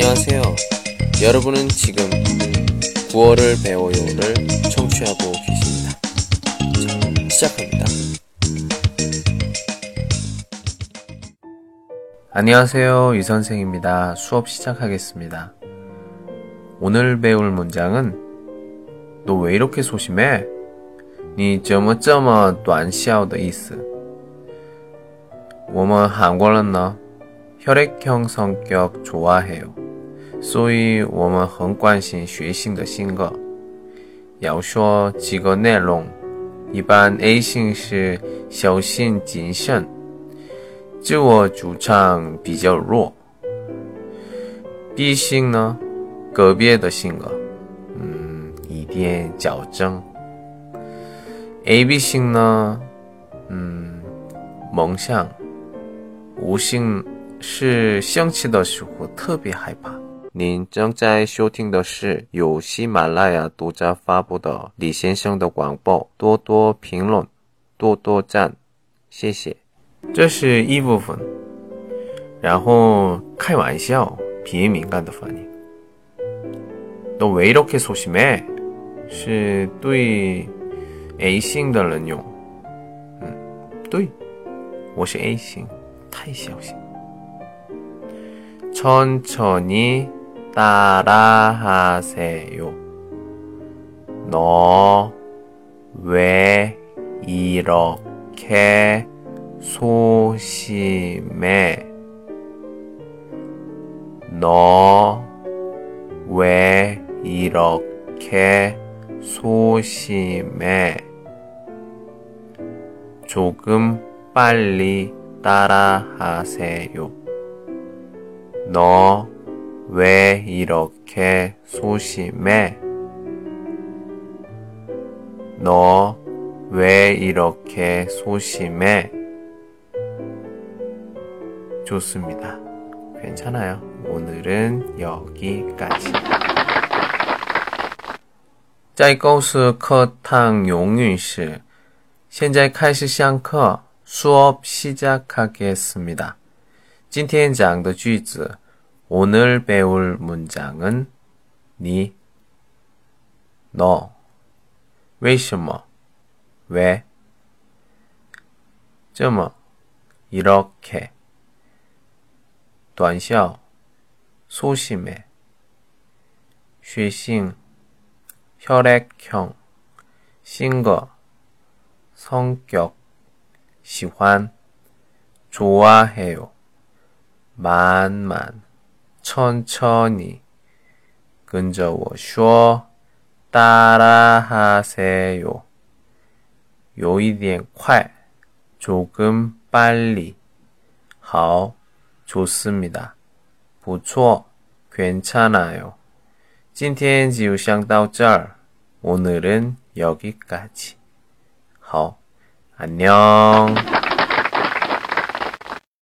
안녕하세요. 여러분은 지금 9월을 배워요를 청취하고 계십니다. 자, 시작합니다. 안녕하세요. 유 선생입니다. 수업 시작하겠습니다. 오늘 배울 문장은 너 왜 이렇게 소심해? 你怎么这么短小的意思?我们韩国人呢 혈액형 성격 좋아해요. 所以我们很关心学生的性格。要说几个内容，一般 A 型是小心谨慎，自我主张比较弱。B 型呢，个别的性格，嗯，一点较真。A、B 型呢，嗯，梦想，无性。是生气的时候特别害怕。您正在收听的是由喜马拉雅独家发布的李先生的广播。多多评论，多多赞，谢谢。这是一部分。然后开玩笑，偏敏感的反应。너왜이렇게소심 해？ 是对 A 型的人用。嗯，对，我是 A 型，太小心。 천천히 따라하세요. 너 왜 이렇게 소심해? 너 왜 이렇게 소심해? 조금 빨리 따라하세요. 너 왜 이렇게 소심해? 너 왜 이렇게 소심해? 좋습니다. 괜찮아요. 오늘은 여기까지. 在构思课堂永语时，现在开始上课，수업 시작하겠습니다. 今天讲的句子 오늘 배울 문장은 니, 너, 为什么, 왜, 这么, 이렇게, 短效, 소심해, 血性, 혈액형, 性格, 성격, 喜欢, 좋아해요, 만만, 천천히 跟着我说 따라하세요. 有一点快 조금 빨리 好 좋습니다. 不错 괜찮아요. 今天就上到这儿 오늘은 여기까지. 好 안녕